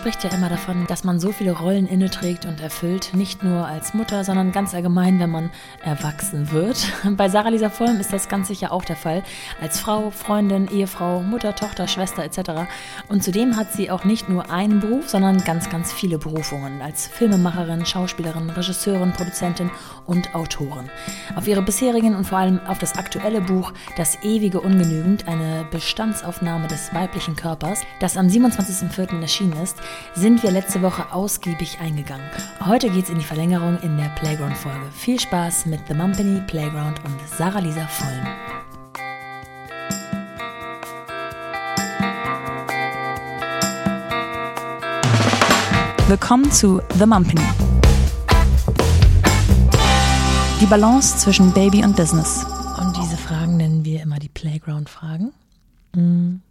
spricht ja immer davon, dass man so viele Rollen inneträgt und erfüllt, nicht nur als Mutter, sondern ganz allgemein, wenn man erwachsen wird. Bei Sarah Lisa Vollm ist das ganz sicher auch der Fall. Als Frau, Freundin, Ehefrau, Mutter, Tochter, Schwester etc. Und zudem hat sie auch nicht nur einen Beruf, sondern ganz, ganz viele Berufungen. Als Filmemacherin, Schauspielerin, Regisseurin, Produzentin und Autorin. Auf ihre bisherigen und vor allem auf das aktuelle Buch Das ewige Ungenügend, eine Bestandsaufnahme des weiblichen Körpers, das am 27.04. erschienen ist, sind wir letzte Woche ausgiebig eingegangen. Heute geht's in die Verlängerung in der Playground-Folge. Viel Spaß mit The Mumpany Playground und Sarah Lisa Vollm. Willkommen zu The Mumpany. Die Balance zwischen Baby und Business. Und diese Fragen nennen wir immer die Playground-Fragen. Mhm.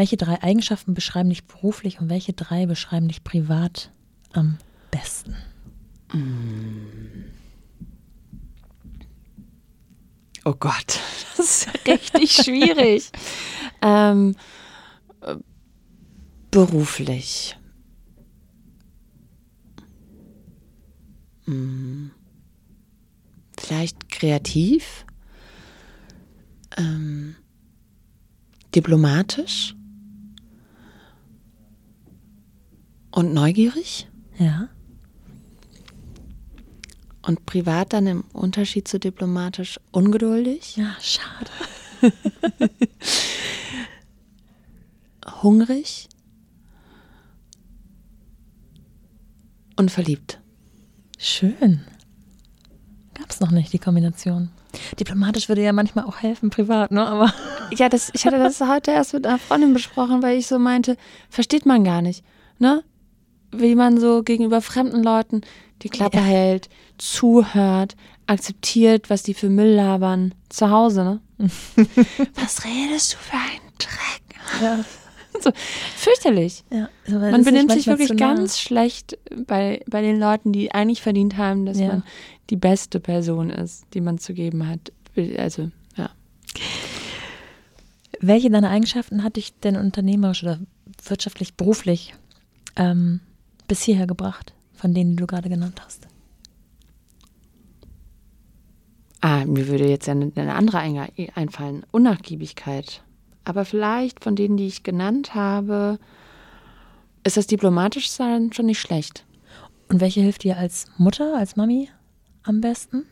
Welche drei Eigenschaften beschreiben dich beruflich und welche drei beschreiben dich privat am besten? Oh Gott, das ist richtig schwierig. ähm, äh, beruflich. Hm. Vielleicht kreativ. Ähm, diplomatisch. Und neugierig? Ja. Und privat dann im Unterschied zu diplomatisch ungeduldig? Ja, schade. Hungrig? Und verliebt. Schön. Gab's noch nicht, die Kombination. Diplomatisch würde ja manchmal auch helfen, privat, ne? Aber. Ja, das, ich hatte das heute erst mit einer Freundin besprochen, weil ich so meinte, versteht man gar nicht, ne? Wie man so gegenüber fremden Leuten die Klappe Ja. hält, zuhört, akzeptiert, was die für Müll labern. Zu Hause, ne? was redest du für einen Dreck? Ja. So, fürchterlich. ja. Das Man benimmt sich wirklich ganz schlecht bei, bei den Leuten, die eigentlich verdient haben, dass Ja. man die beste Person ist, die man zu geben hat. Also, ja. Welche deiner Eigenschaften hat dich denn unternehmerisch oder wirtschaftlich, beruflich ähm, bis hierher gebracht, von denen die du gerade genannt hast? Ah, mir würde jetzt ja eine, eine andere einfallen. Unnachgiebigkeit. Aber vielleicht von denen, die ich genannt habe, ist das diplomatisch sein schon nicht schlecht. Und welche hilft dir als Mutter, als Mami am besten?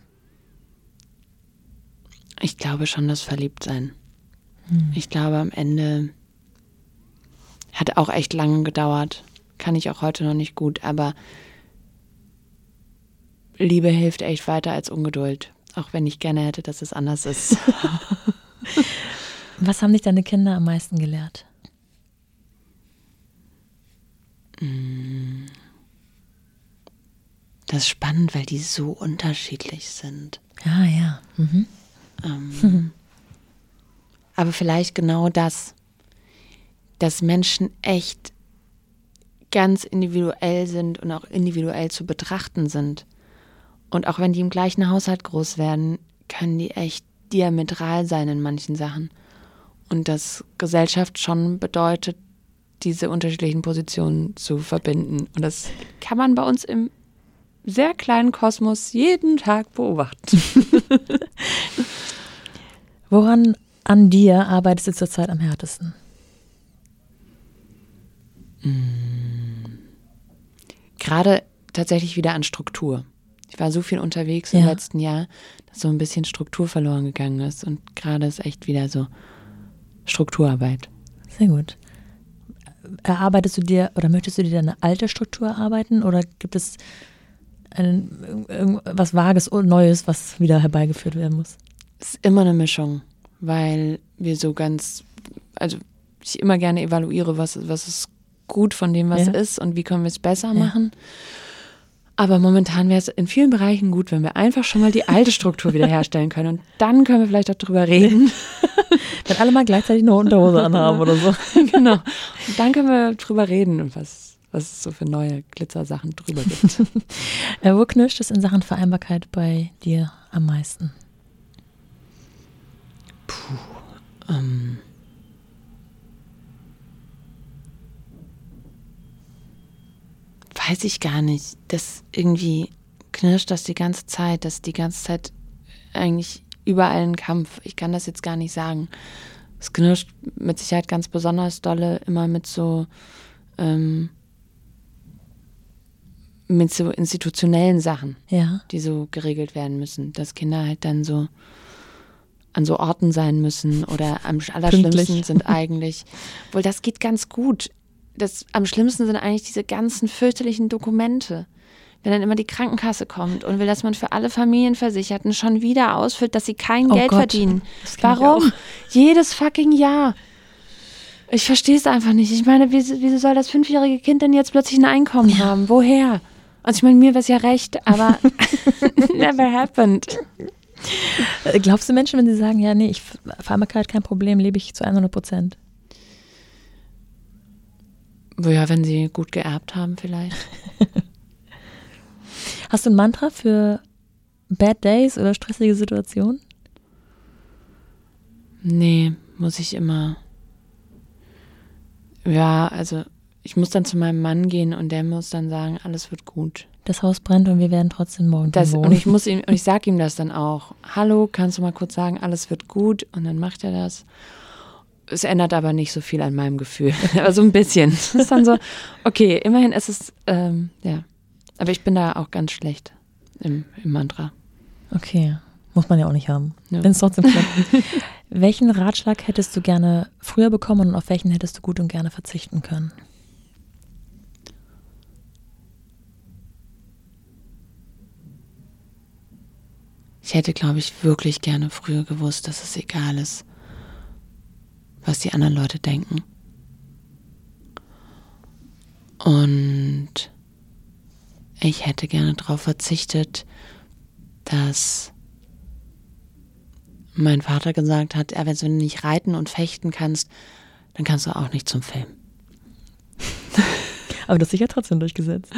Ich glaube schon das Verliebtsein. Ich glaube, am Ende hat auch echt lange gedauert. Kann ich auch heute noch nicht gut, aber Liebe hilft echt weiter als Ungeduld. Auch wenn ich gerne hätte, dass es anders ist. Was haben dich deine Kinder am meisten gelehrt? Das ist spannend, weil die so unterschiedlich sind. Ja, ja. Mhm. Ähm, aber vielleicht genau das, dass Menschen echt ganz individuell sind und auch individuell zu betrachten sind. Und auch wenn die im gleichen Haushalt groß werden, können die echt diametral sein in manchen Sachen. Und dass Gesellschaft schon bedeutet, diese unterschiedlichen Positionen zu verbinden. Und das kann man bei uns im sehr kleinen Kosmos jeden Tag beobachten. Woran an dir arbeitest du zurzeit am härtesten? Gerade tatsächlich wieder an Struktur. Ich war so viel unterwegs im Ja. letzten Jahr, dass so ein bisschen Struktur verloren gegangen ist. Und gerade ist echt wieder so Strukturarbeit. Sehr gut. Erarbeitest du dir oder möchtest du dir deine alte Struktur erarbeiten oder gibt es ein, irgend- was Vages und Neues, was wieder herbeigeführt werden muss? Es ist immer eine Mischung, weil wir so ganz, also ich immer gerne evaluiere, was, was ist gut von dem, was Ja. ist und wie können wir es besser machen. Aber momentan wäre es in vielen Bereichen gut, wenn wir einfach schon mal die alte Struktur wiederherstellen können. Und dann können wir vielleicht auch drüber reden. Wenn alle mal gleichzeitig eine Unterhose anhaben oder so. genau. Und dann können wir drüber reden was, was es so für neue Glitzersachen drüber gibt. Äh, wo knirscht es in Sachen Vereinbarkeit bei dir am meisten? ähm, weiß ich gar nicht. Das irgendwie knirscht das die ganze Zeit, das ist die ganze Zeit eigentlich überall ein Kampf. Ich kann das jetzt gar nicht sagen. Es knirscht mit Sicherheit ganz besonders dolle immer mit so ähm, mit so institutionellen Sachen, Ja. die so geregelt werden müssen, dass Kinder halt dann so an so Orten sein müssen oder am allerschlimmsten Pünktlich. sind eigentlich, wohl das geht ganz gut. Das, am schlimmsten sind eigentlich diese ganzen fürchterlichen Dokumente. Wenn dann immer die Krankenkasse kommt und will, dass man für alle Familienversicherten schon wieder ausfüllt, dass sie kein Oh Geld Gott, verdienen. Warum? Jedes fucking Jahr. Ich verstehe es einfach nicht. Ich meine, wieso, wieso soll das fünfjährige Kind denn jetzt plötzlich ein Einkommen haben? Woher? Also ich meine, mir wäre es ja recht, aber never happened. Glaubst du Menschen, wenn sie sagen, ja, nee, ich Vereinbarkeit kein Problem, lebe ich zu 100 Prozent? Ja, wenn sie gut geerbt haben vielleicht. Hast du ein Mantra für Bad Days oder stressige Situationen? Nee, muss ich immer. Ja, also ich muss dann zu meinem Mann gehen und der muss dann sagen, alles wird gut. Das Haus brennt und wir werden trotzdem morgen Das, drin und wohnen. ich muss ihm, und ich sage ihm das dann auch. Hallo, kannst du mal kurz sagen, alles wird gut? Und dann macht er das. Es ändert aber nicht so viel an meinem Gefühl. aber so ein bisschen. Es ist dann so, okay, immerhin ist es, ähm, ja. Aber ich bin da auch ganz schlecht im, im Mantra. Okay, muss man ja auch nicht haben. Ja. Wenn es trotzdem klappt. welchen Ratschlag hättest du gerne früher bekommen und auf welchen hättest du gut und gerne verzichten können? Ich hätte, glaube ich, wirklich gerne früher gewusst, dass es egal ist, was die anderen Leute denken. Und ich hätte gerne darauf verzichtet, dass mein Vater gesagt hat, ja, wenn du nicht reiten und fechten kannst, dann kannst du auch nicht zum Film. Aber das sich ja trotzdem durchgesetzt.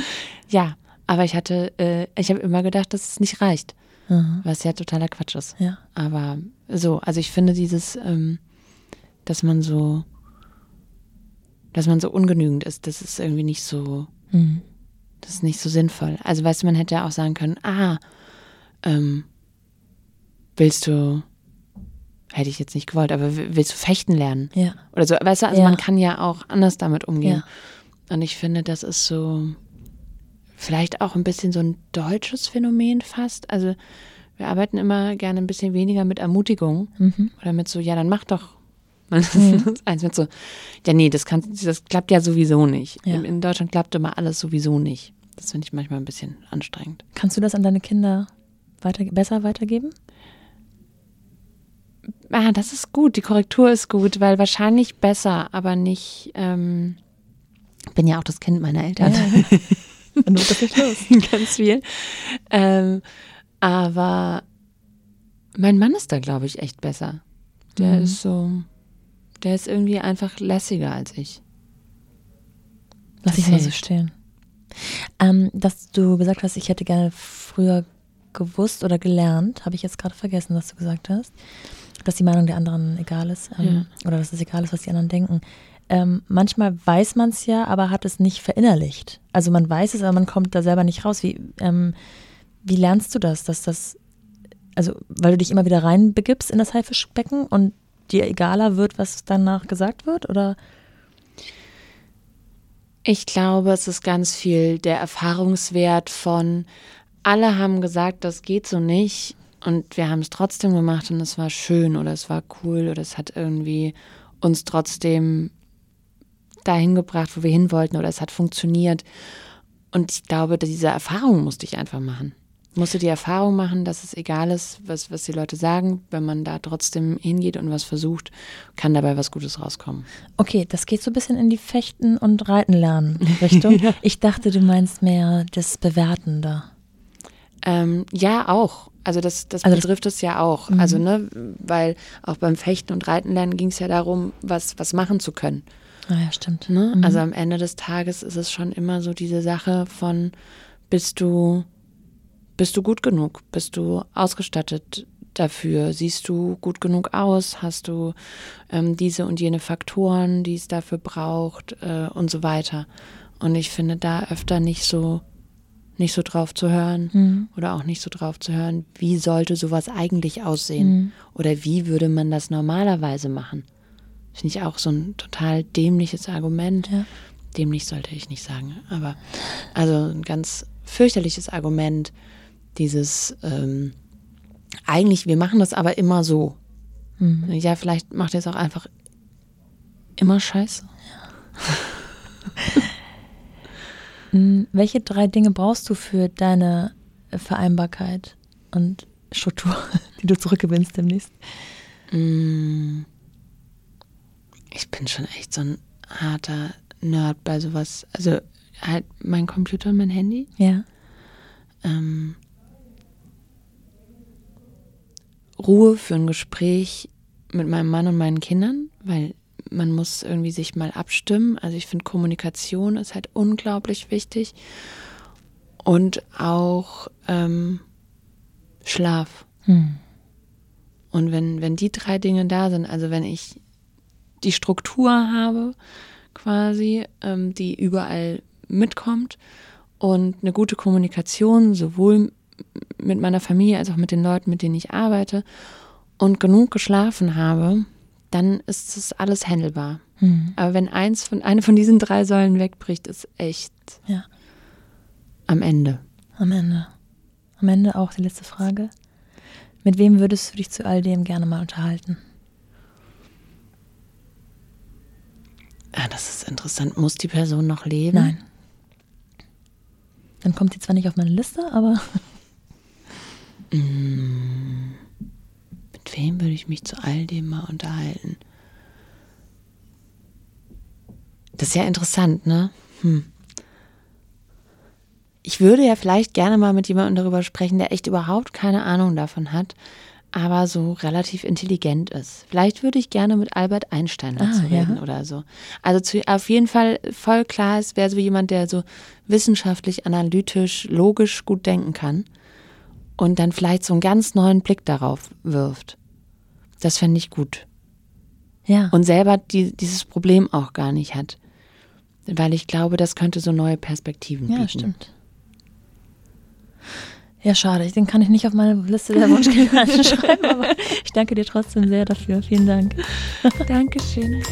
Ja, aber ich hatte, äh, ich habe immer gedacht, dass es nicht reicht, Aha. was ja totaler Quatsch ist. Ja. Aber so, also ich finde dieses, ähm, dass man so, dass man so ungenügend ist, das ist irgendwie nicht so, Mhm. das ist nicht so sinnvoll. Also weißt du, man hätte ja auch sagen können, ah, ähm, willst du, hätte ich jetzt nicht gewollt, aber willst du fechten lernen? Ja. Oder so, weißt du, also Ja. man kann ja auch anders damit umgehen. Ja. Und ich finde, das ist so vielleicht auch ein bisschen so ein deutsches Phänomen fast. Also wir arbeiten immer gerne ein bisschen weniger mit Ermutigung Mhm. oder mit so, ja, dann mach doch. Das ist eins mit so, ja, nee, das, kann, das klappt ja sowieso nicht. Ja. In, in Deutschland klappt immer alles sowieso nicht. Das finde ich manchmal ein bisschen anstrengend. Kannst du das an deine Kinder weiter, besser weitergeben? Ah, das ist gut, die Korrektur ist gut, weil wahrscheinlich besser, aber nicht, ähm, bin ja auch das Kind meiner Eltern. Dann wird das nicht los. ganz viel. Ähm, aber mein Mann ist da, glaube ich, echt besser. Der Mhm. ist so, der ist irgendwie einfach lässiger als ich. Lass ich mal so stehen. Ähm, dass du gesagt hast, ich hätte gerne früher gewusst oder gelernt, habe ich jetzt gerade vergessen, was du gesagt hast. Dass die Meinung der anderen egal ist ähm, oder dass es egal ist, was die anderen denken. Ähm, manchmal weiß man es ja, aber hat es nicht verinnerlicht. Also man weiß es, aber man kommt da selber nicht raus. Wie, ähm, wie lernst du das, dass das, also weil du dich immer wieder reinbegibst in das Haifischbecken und dir egaler wird, was danach gesagt wird? Oder Ich glaube, es ist ganz viel der Erfahrungswert von, alle haben gesagt, das geht so nicht und wir haben es trotzdem gemacht und es war schön oder es war cool oder es hat irgendwie uns trotzdem dahin gebracht, wo wir hin wollten oder es hat funktioniert. Und ich glaube, diese Erfahrung musste ich einfach machen. Ich musste die Erfahrung machen, dass es egal ist, was, was die Leute sagen, wenn man da trotzdem hingeht und was versucht, kann dabei was Gutes rauskommen. Okay, das geht so ein bisschen in die Fechten und Reiten lernen Richtung. Ich dachte, du meinst mehr das Bewerten da. Ähm, ja, auch. Also das, das Also betrifft es ja auch. Also, ne, weil auch beim Fechten und Reiten lernen ging es ja darum, was, was machen zu können. Ah ja, stimmt. Ne? Mhm. Also am Ende des Tages ist es schon immer so diese Sache von, bist du, bist du gut genug? Bist du ausgestattet dafür? Siehst du gut genug aus? Hast du ähm, diese und jene Faktoren, die es dafür braucht äh, und so weiter? Und ich finde da öfter nicht so, nicht so drauf zu hören Mhm. oder auch nicht so drauf zu hören, wie sollte sowas eigentlich aussehen Mhm. oder wie würde man das normalerweise machen. Finde ich auch so ein total dämliches Argument. Ja. Dämlich sollte ich nicht sagen, aber also ein ganz fürchterliches Argument, dieses ähm, eigentlich, wir machen das aber immer so. Mhm. Ja, vielleicht macht ihr es auch einfach immer scheiße. Mhm. Welche drei Dinge brauchst du für deine Vereinbarkeit und Struktur, die du zurückgewinnst demnächst? Mm. Ich bin schon echt so ein harter Nerd bei sowas. Also halt mein Computer und mein Handy. Ja. Ähm, Ruhe für ein Gespräch mit meinem Mann und meinen Kindern, weil man muss irgendwie sich mal abstimmen. Also ich finde Kommunikation ist halt unglaublich wichtig. Und auch ähm, Schlaf. Hm. Und wenn, wenn die drei Dinge da sind, also wenn ich die Struktur habe, quasi, ähm, die überall mitkommt und eine gute Kommunikation, sowohl mit meiner Familie als auch mit den Leuten, mit denen ich arbeite und genug geschlafen habe, dann ist das alles handelbar. Hm. Aber wenn eins von, eine von diesen drei Säulen wegbricht, ist echt Ja. am Ende. Am Ende. Am Ende auch die letzte Frage. Mit wem würdest du dich zu all dem gerne mal unterhalten? Ah, das ist interessant. Muss die Person noch leben? Nein. Dann kommt sie zwar nicht auf meine Liste, aber Mm. Mit wem würde ich mich zu all dem mal unterhalten? Das ist ja interessant, ne? Hm. Ich würde ja vielleicht gerne mal mit jemandem darüber sprechen, der echt überhaupt keine Ahnung davon hat, aber so relativ intelligent ist. Vielleicht würde ich gerne mit Albert Einstein dazu Ah, ja. reden oder so. Also zu, auf jeden Fall voll klar, es wäre so jemand, der so wissenschaftlich, analytisch, logisch gut denken kann und dann vielleicht so einen ganz neuen Blick darauf wirft. Das fände ich gut. ja. Und selber die, dieses Problem auch gar nicht hat. Weil ich glaube, das könnte so neue Perspektiven bieten. ja, stimmt. Ja, schade. Den kann ich nicht auf meine Liste der Wunschkandidaten schreiben, aber ich danke dir trotzdem sehr dafür. Vielen Dank. Dankeschön.